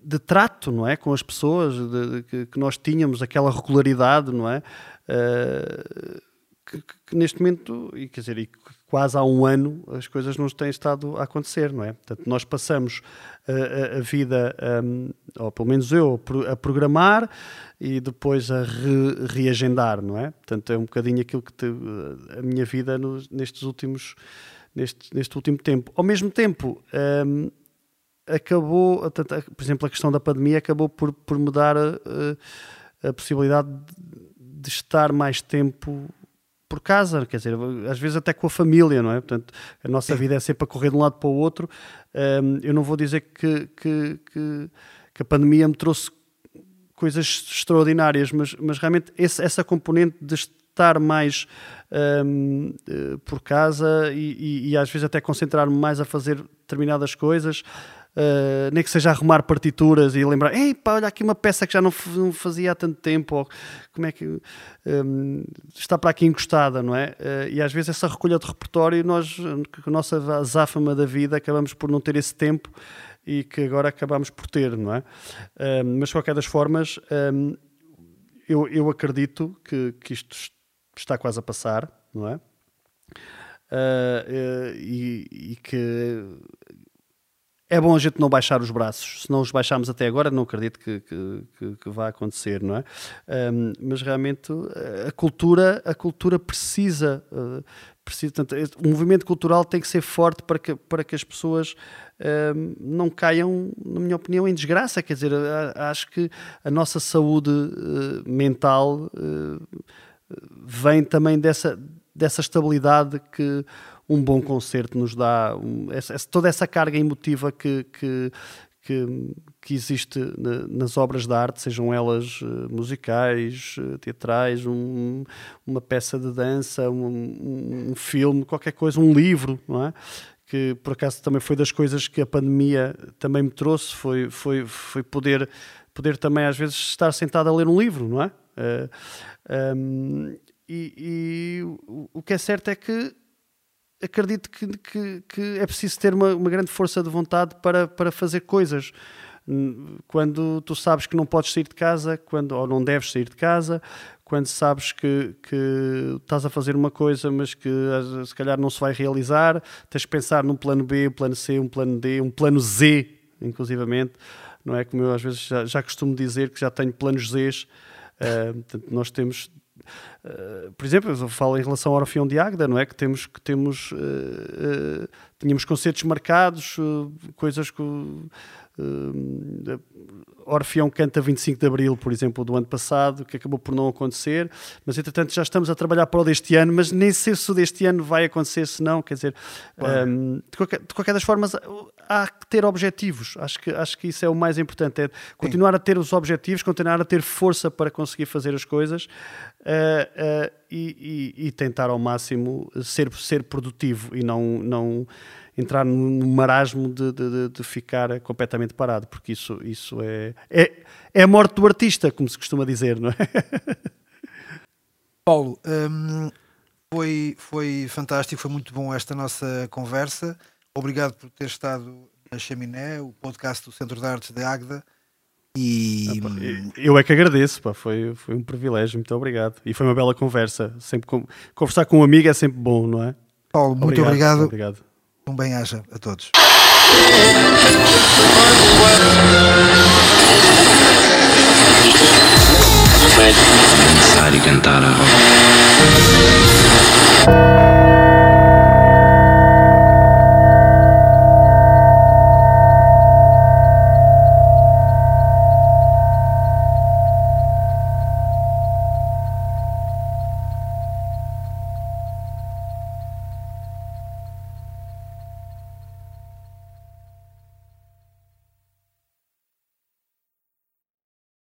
de trato, não é, com as pessoas, de, de, que, nós tínhamos aquela regularidade, não é, uh, que, que, neste momento, e quer dizer, e quase há um ano as coisas não têm estado a acontecer, não é? Portanto, nós passamos a, a vida, um, ou pelo menos eu, a programar e depois a re, reagendar, não é? Portanto, é um bocadinho aquilo que te, a minha vida nos, nestes últimos, neste, neste último tempo. Ao mesmo tempo, um, acabou, por exemplo, a questão da pandemia acabou por, por me dar a, a possibilidade de estar mais tempo por casa, quer dizer, às vezes até com a família, não é? Portanto, a nossa vida é sempre a correr de um lado para o outro. Um, eu não vou dizer que, que, que, que, a pandemia me trouxe coisas extraordinárias, mas, mas realmente esse, essa componente de estar mais um, eh, por casa e, e, e às vezes até concentrar-me mais a fazer determinadas coisas. Uh, nem que seja arrumar partituras e lembrar, ei pá, olha aqui uma peça que já não, não fazia há tanto tempo, ou como é que um, está para aqui encostada, não é? Uh, e às vezes essa recolha de repertório, nós, com a nossa azáfama da vida, acabamos por não ter esse tempo e que agora acabamos por ter, não é? Uh, mas de qualquer das formas, um, eu, eu acredito que, que isto está quase a passar, não é? Uh, e, e, que é bom a gente não baixar os braços. Se não os baixámos até agora, não acredito que, que, que, que vá acontecer, não é? Um, mas realmente a cultura, a cultura precisa, uh, precisa tanto, o movimento cultural tem que ser forte para que, para que as pessoas um, não caiam, na minha opinião, em desgraça. Quer dizer, acho que a nossa saúde uh, mental uh, vem também dessa, dessa estabilidade que um bom concerto nos dá um, essa, toda essa carga emotiva que, que, que, que existe na, nas obras de arte, sejam elas uh, musicais, uh, teatrais, um, uma peça de dança, um, um, filme, qualquer coisa, um livro, não é? que por acaso também foi das coisas que a pandemia também me trouxe, foi, foi, foi poder, poder também às vezes estar sentado a ler um livro, não é? Uh, eh, um, ehm, e, e o que é certo é que acredito que, que, que, é preciso ter uma, uma grande força de vontade para, para fazer coisas quando tu sabes que não podes sair de casa, quando, ou não deves sair de casa, quando sabes que, que estás a fazer uma coisa, mas que se calhar não se vai realizar, tens que pensar num plano B, um plano C, um plano D, um plano Z, inclusivamente, não é? Como eu às vezes já, já costumo dizer que já tenho planos Zs, uh, portanto, nós temos por exemplo, eu falo em relação ao Orfeão de Águeda, não é? Que temos, que temos uh, uh, tínhamos concertos marcados, coisas que Uh, Orfeão canta 25 de Abril, por exemplo, do ano passado, que acabou por não acontecer, mas entretanto já estamos a trabalhar para o deste ano, mas nem sei se o deste ano vai acontecer, se não, quer dizer, um, de, qualquer, de, qualquer, das formas, há que ter objetivos, acho que, acho que isso é o mais importante, é continuar Sim. a ter os objetivos, continuar a ter força para conseguir fazer as coisas uh, uh, e, e, e, tentar ao máximo ser, ser produtivo e não. não entrar no marasmo de, de, de, ficar completamente parado, porque isso, isso é, é, é a morte do artista, como se costuma dizer, não é? Paulo, hum, foi, foi fantástico, foi muito bom esta nossa conversa. Obrigado por ter estado na Chaminé, o podcast do Centro de Artes de Águeda. E... Ah, eu é que agradeço, pá. Foi, foi um privilégio, muito obrigado. E foi uma bela conversa. Sempre com... Conversar com um amigo é sempre bom, não é? Paulo, muito obrigado. obrigado. Um bem-aja a todos. Pensar e cantar a roda.